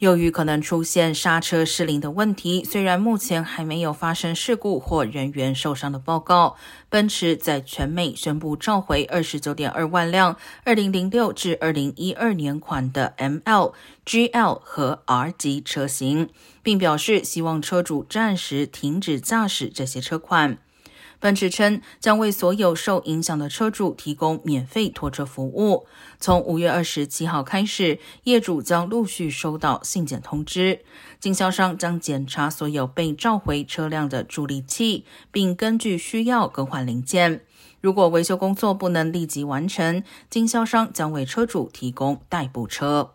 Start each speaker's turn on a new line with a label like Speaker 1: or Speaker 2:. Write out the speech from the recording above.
Speaker 1: 由于可能出现刹车失灵的问题，虽然目前还没有发生事故或人员受伤的报告，奔驰在全美宣布召回二十九点二万辆二零零六至二零一二年款的 ML、GL 和 R 级车型，并表示希望车主暂时停止驾驶这些车款。奔驰称将为所有受影响的车主提供免费拖车服务。从五月二十七号开始，业主将陆续收到信件通知，经销商将检查所有被召回车辆的助力器，并根据需要更换零件。如果维修工作不能立即完成，经销商将为车主提供代步车。